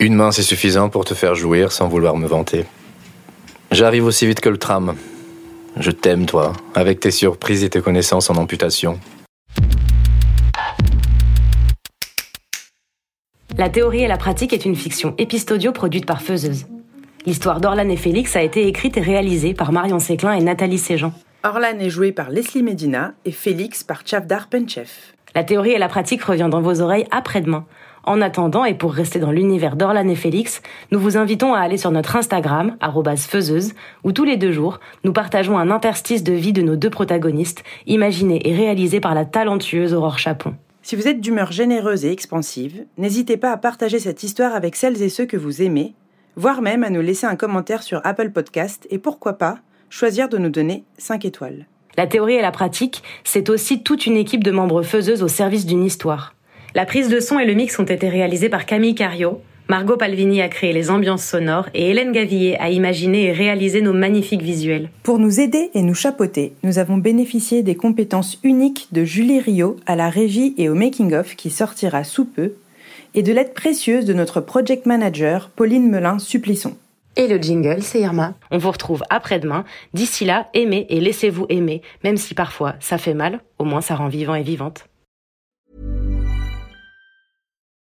Une main, c'est suffisant pour te faire jouir sans vouloir me vanter. J'arrive aussi vite que le tram. Je t'aime, toi, avec tes surprises et tes connaissances en amputation. La théorie et la pratique est une fiction épistodio produite par Feuzeuse. L'histoire d'Orlan et Félix a été écrite et réalisée par Marion Séclin et Nathalie Séjean. Orlan est joué par Leslie Medina et Félix par Chavdar Penchev. La théorie et la pratique revient dans vos oreilles après-demain. En attendant, et pour rester dans l'univers d'Orlan et Félix, nous vous invitons à aller sur notre Instagram, faiseuse, où tous les deux jours, nous partageons un interstice de vie de nos deux protagonistes, imaginé et réalisé par la talentueuse Aurore Chapon. Si vous êtes d'humeur généreuse et expansive, n'hésitez pas à partager cette histoire avec celles et ceux que vous aimez, voire même à nous laisser un commentaire sur Apple Podcast et pourquoi pas choisir de nous donner 5 étoiles. La théorie et la pratique, c'est aussi toute une équipe de membres faiseuses au service d'une histoire. La prise de son et le mix ont été réalisés par Camille Cario. Margot Palvini a créé les ambiances sonores et Hélène Gavillier a imaginé et réalisé nos magnifiques visuels. Pour nous aider et nous chapeauter, nous avons bénéficié des compétences uniques de Julie Rio à la régie et au making-of qui sortira sous peu, et de l'aide précieuse de notre project manager Pauline Melin-Supplisson. Et le jingle, c'est Irma. On vous retrouve après-demain. D'ici là, aimez et laissez-vous aimer, même si parfois ça fait mal, au moins ça rend vivant et vivante.